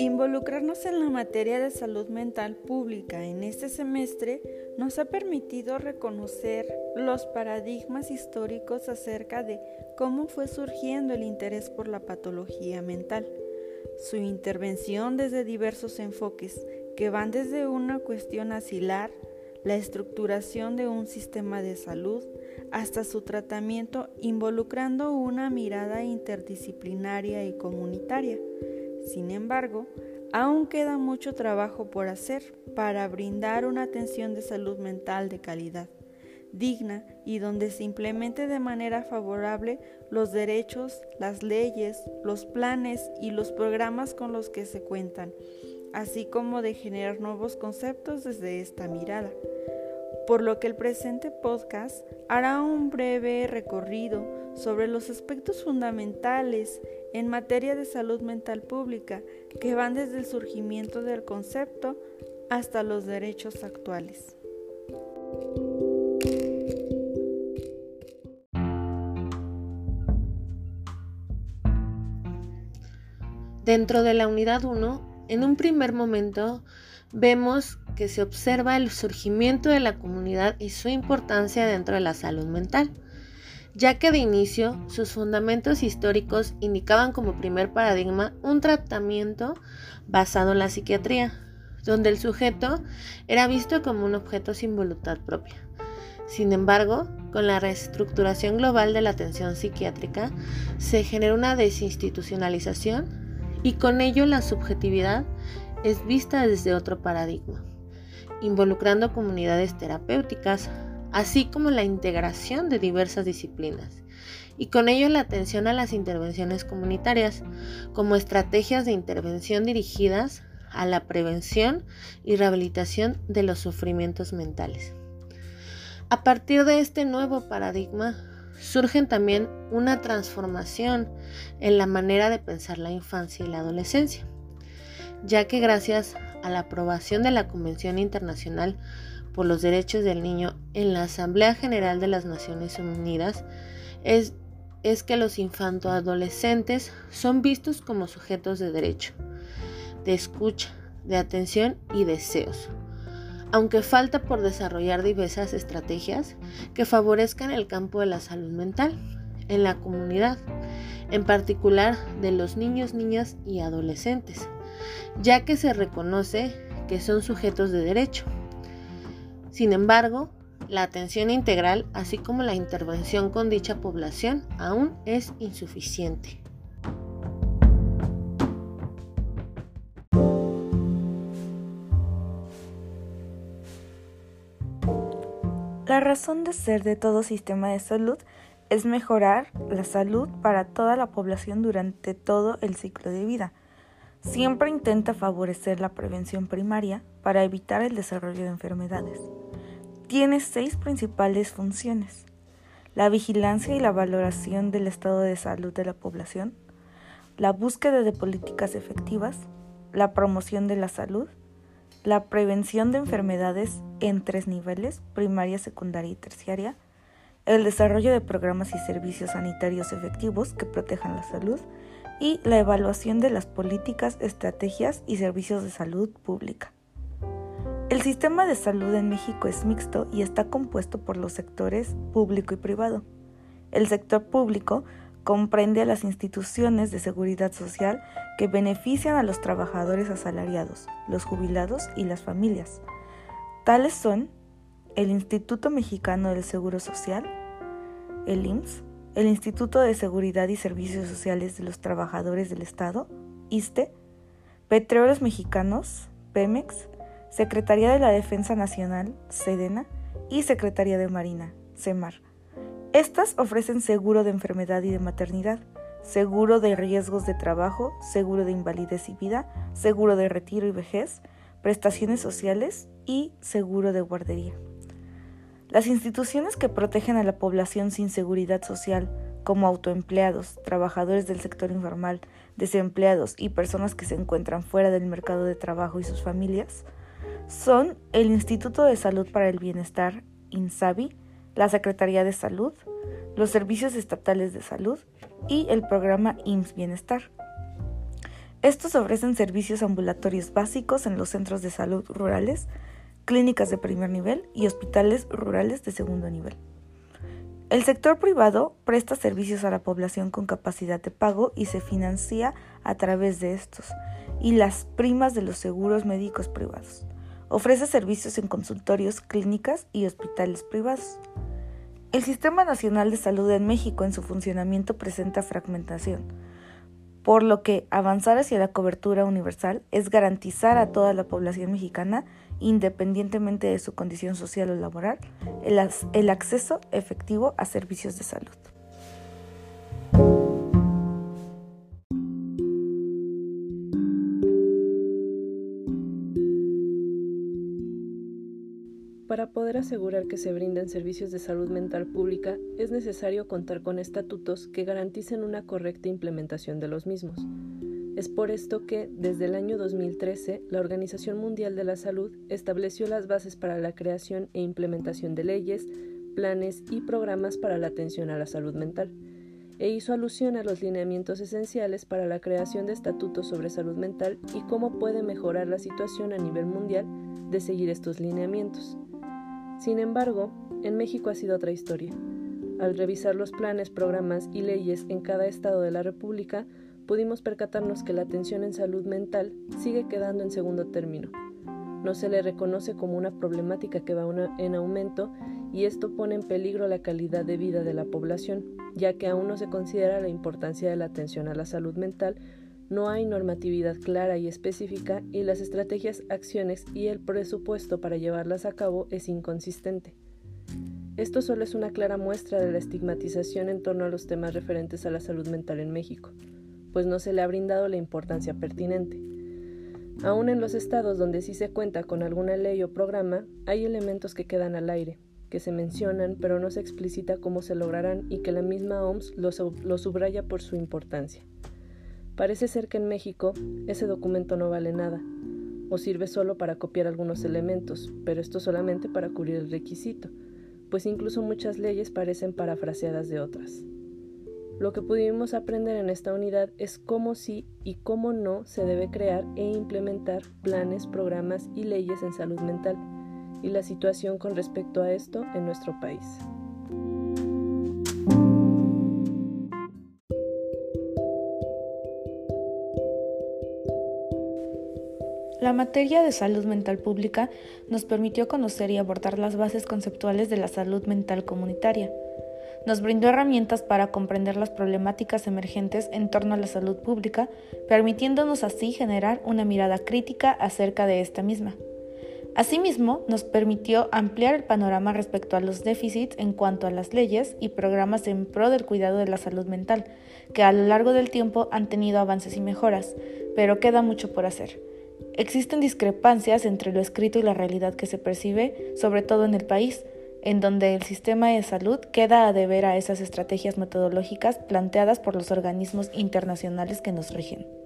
Involucrarnos en la materia de salud mental pública en este semestre nos ha permitido reconocer los paradigmas históricos acerca de cómo fue surgiendo el interés por la patología mental, su intervención desde diversos enfoques que van desde una cuestión asilar, la estructuración de un sistema de salud, hasta su tratamiento involucrando una mirada interdisciplinaria y comunitaria. Sin embargo, aún queda mucho trabajo por hacer para brindar una atención de salud mental de calidad, digna y donde se implemente de manera favorable los derechos, las leyes, los planes y los programas con los que se cuentan, así como de generar nuevos conceptos desde esta mirada. Por lo que el presente podcast hará un breve recorrido sobre los aspectos fundamentales en materia de salud mental pública que van desde el surgimiento del concepto hasta los derechos actuales. Dentro de la unidad 1, en un primer momento, vemos que se observa el surgimiento de la comunidad y su importancia dentro de la salud mental, ya que de inicio sus fundamentos históricos indicaban como primer paradigma un tratamiento basado en la psiquiatría, donde el sujeto era visto como un objeto sin voluntad propia. Sin embargo, con la reestructuración global de la atención psiquiátrica, se genera una desinstitucionalización y con ello la subjetividad es vista desde otro paradigma, involucrando comunidades terapéuticas, así como la integración de diversas disciplinas, y con ello la atención a las intervenciones comunitarias como estrategias de intervención dirigidas a la prevención y rehabilitación de los sufrimientos mentales. A partir de este nuevo paradigma, surgen también una transformación en la manera de pensar la infancia y la adolescencia ya que gracias a la aprobación de la Convención Internacional por los Derechos del Niño en la Asamblea General de las Naciones Unidas, es, es que los infantoadolescentes son vistos como sujetos de derecho, de escucha, de atención y deseos. Aunque falta por desarrollar diversas estrategias que favorezcan el campo de la salud mental en la comunidad, en particular de los niños, niñas y adolescentes ya que se reconoce que son sujetos de derecho. Sin embargo, la atención integral, así como la intervención con dicha población, aún es insuficiente. La razón de ser de todo sistema de salud es mejorar la salud para toda la población durante todo el ciclo de vida Siempre intenta favorecer la prevención primaria para evitar el desarrollo de enfermedades. Tiene seis principales funciones. La vigilancia y la valoración del estado de salud de la población, la búsqueda de políticas efectivas, la promoción de la salud, la prevención de enfermedades en tres niveles, primaria, secundaria y terciaria, el desarrollo de programas y servicios sanitarios efectivos que protejan la salud, y la evaluación de las políticas, estrategias y servicios de salud pública. El sistema de salud en México es mixto y está compuesto por los sectores público y privado. El sector público comprende a las instituciones de seguridad social que benefician a los trabajadores asalariados, los jubilados y las familias. Tales son el Instituto Mexicano del Seguro Social, el IMSS, el Instituto de Seguridad y Servicios Sociales de los Trabajadores del Estado, ISTE, Petróleos Mexicanos, Pemex, Secretaría de la Defensa Nacional, SEDENA, y Secretaría de Marina, CEMAR. Estas ofrecen seguro de enfermedad y de maternidad, seguro de riesgos de trabajo, seguro de invalidez y vida, seguro de retiro y vejez, prestaciones sociales y seguro de guardería. Las instituciones que protegen a la población sin seguridad social, como autoempleados, trabajadores del sector informal, desempleados y personas que se encuentran fuera del mercado de trabajo y sus familias, son el Instituto de Salud para el Bienestar, INSABI, la Secretaría de Salud, los Servicios Estatales de Salud y el programa IMSS Bienestar. Estos ofrecen servicios ambulatorios básicos en los centros de salud rurales, clínicas de primer nivel y hospitales rurales de segundo nivel. El sector privado presta servicios a la población con capacidad de pago y se financia a través de estos y las primas de los seguros médicos privados. Ofrece servicios en consultorios, clínicas y hospitales privados. El Sistema Nacional de Salud en México en su funcionamiento presenta fragmentación por lo que avanzar hacia la cobertura universal es garantizar a toda la población mexicana, independientemente de su condición social o laboral, el, acceso efectivo a servicios de salud. Para poder asegurar que se brinden servicios de salud mental pública es necesario contar con estatutos que garanticen una correcta implementación de los mismos. Es por esto que, desde el año 2013, la Organización Mundial de la Salud estableció las bases para la creación e implementación de leyes, planes y programas para la atención a la salud mental, e hizo alusión a los lineamientos esenciales para la creación de estatutos sobre salud mental y cómo puede mejorar la situación a nivel mundial de seguir estos lineamientos. Sin embargo, en México ha sido otra historia. Al revisar los planes, programas y leyes en cada estado de la República, pudimos percatarnos que la atención en salud mental sigue quedando en segundo término. No se le reconoce como una problemática que va en aumento y esto pone en peligro la calidad de vida de la población, ya que aún no se considera la importancia de la atención a la salud mental no hay normatividad clara y específica y las estrategias, acciones y el presupuesto para llevarlas a cabo es inconsistente. Esto solo es una clara muestra de la estigmatización en torno a los temas referentes a la salud mental en México, pues no se le ha brindado la importancia pertinente. Aún en los estados donde sí se cuenta con alguna ley o programa, hay elementos que quedan al aire, que se mencionan pero no se explicita cómo se lograrán y que la misma OMS lo, subraya por su importancia. Parece ser que en México ese documento no vale nada, o sirve solo para copiar algunos elementos, pero esto solamente para cubrir el requisito, pues incluso muchas leyes parecen parafraseadas de otras. Lo que pudimos aprender en esta unidad es cómo sí y cómo no se debe crear e implementar planes, programas y leyes en salud mental, y la situación con respecto a esto en nuestro país. La materia de salud mental pública nos permitió conocer y abordar las bases conceptuales de la salud mental comunitaria. Nos brindó herramientas para comprender las problemáticas emergentes en torno a la salud pública, permitiéndonos así generar una mirada crítica acerca de esta misma. Asimismo, nos permitió ampliar el panorama respecto a los déficits en cuanto a las leyes y programas en pro del cuidado de la salud mental, que a lo largo del tiempo han tenido avances y mejoras, pero queda mucho por hacer. Existen discrepancias entre lo escrito y la realidad que se percibe, sobre todo en el país, en donde el sistema de salud queda a deber a esas estrategias metodológicas planteadas por los organismos internacionales que nos rigen.